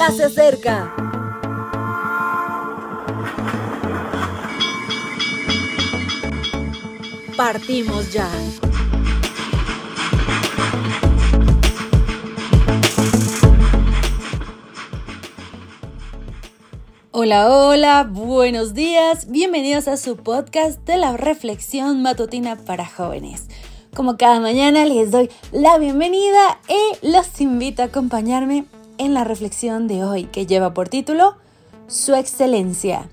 ya se acerca. Partimos ya. Hola, hola, buenos días, bienvenidos a su podcast de la reflexión matutina para jóvenes. Como cada mañana les doy la bienvenida y los invito a acompañarme en la reflexión de hoy que lleva por título Su excelencia.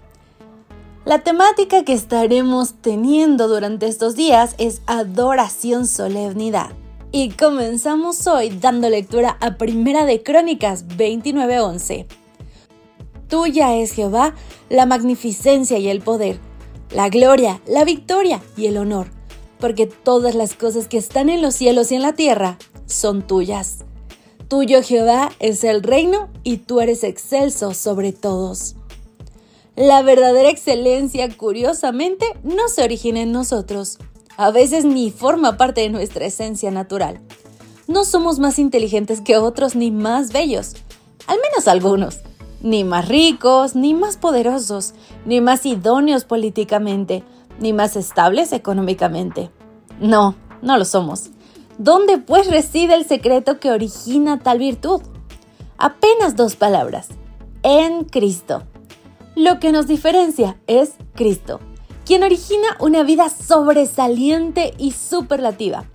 La temática que estaremos teniendo durante estos días es adoración solemnidad. Y comenzamos hoy dando lectura a Primera de Crónicas 29:11. Tuya es Jehová la magnificencia y el poder, la gloria, la victoria y el honor porque todas las cosas que están en los cielos y en la tierra son tuyas. Tuyo Jehová es el reino y tú eres excelso sobre todos. La verdadera excelencia, curiosamente, no se origina en nosotros. A veces ni forma parte de nuestra esencia natural. No somos más inteligentes que otros ni más bellos, al menos algunos, ni más ricos, ni más poderosos, ni más idóneos políticamente, ni más estables económicamente. No, no lo somos. ¿Dónde pues reside el secreto que origina tal virtud? Apenas dos palabras. En Cristo. Lo que nos diferencia es Cristo, quien origina una vida sobresaliente y superlativa.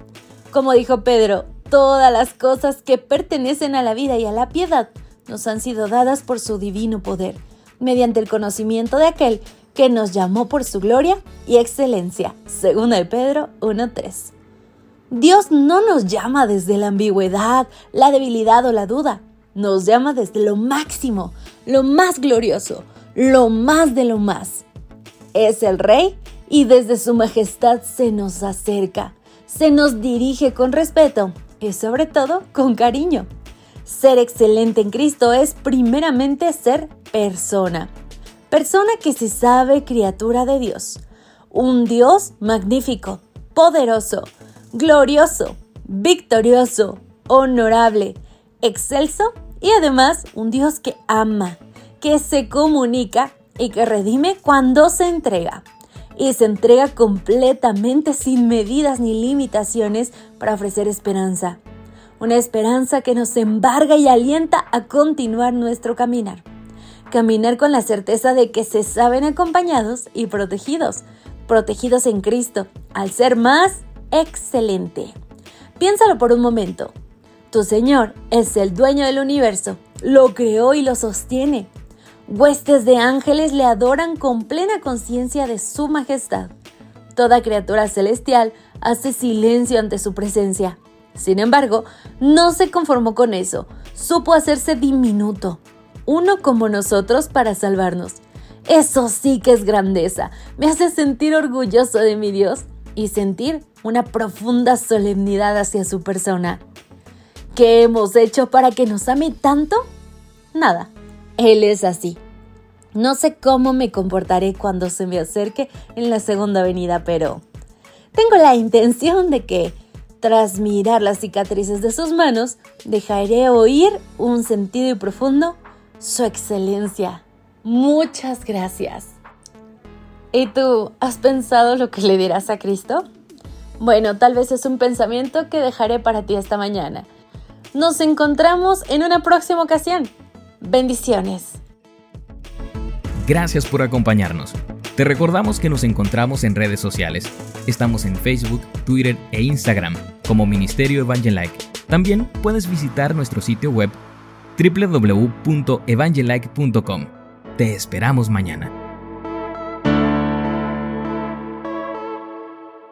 Como dijo Pedro, todas las cosas que pertenecen a la vida y a la piedad nos han sido dadas por su divino poder, mediante el conocimiento de aquel que nos llamó por su gloria y excelencia. Segunda de Pedro 1.3. Dios no nos llama desde la ambigüedad, la debilidad o la duda. Nos llama desde lo máximo, lo más glorioso, lo más de lo más. Es el Rey y desde su majestad se nos acerca, se nos dirige con respeto y sobre todo con cariño. Ser excelente en Cristo es primeramente ser persona persona que se sabe criatura de Dios. Un Dios magnífico, poderoso, glorioso, victorioso, honorable, excelso y además un Dios que ama, que se comunica y que redime cuando se entrega. Y se entrega completamente sin medidas ni limitaciones para ofrecer esperanza. Una esperanza que nos embarga y alienta a continuar nuestro caminar caminar con la certeza de que se saben acompañados y protegidos, protegidos en Cristo, al ser más excelente. Piénsalo por un momento. Tu Señor es el dueño del universo, lo creó y lo sostiene. Huestes de ángeles le adoran con plena conciencia de su majestad. Toda criatura celestial hace silencio ante su presencia. Sin embargo, no se conformó con eso, supo hacerse diminuto, uno como nosotros para salvarnos. Eso sí que es grandeza. Me hace sentir orgulloso de mi Dios y sentir una profunda solemnidad hacia su persona. ¿Qué hemos hecho para que nos ame tanto? Nada. Él es así. No sé cómo me comportaré cuando se me acerque en la segunda venida, pero tengo la intención de que, tras mirar las cicatrices de sus manos, dejaré oír un sentido y profundo su excelencia. Muchas gracias. ¿Y tú has pensado lo que le dirás a Cristo? Bueno, tal vez es un pensamiento que dejaré para ti esta mañana. Nos encontramos en una próxima ocasión. Bendiciones. Gracias por acompañarnos. Te recordamos que nos encontramos en redes sociales. Estamos en Facebook, Twitter e Instagram como Ministerio Evangelike. También puedes visitar nuestro sitio web www.evangelike.com. Te esperamos mañana.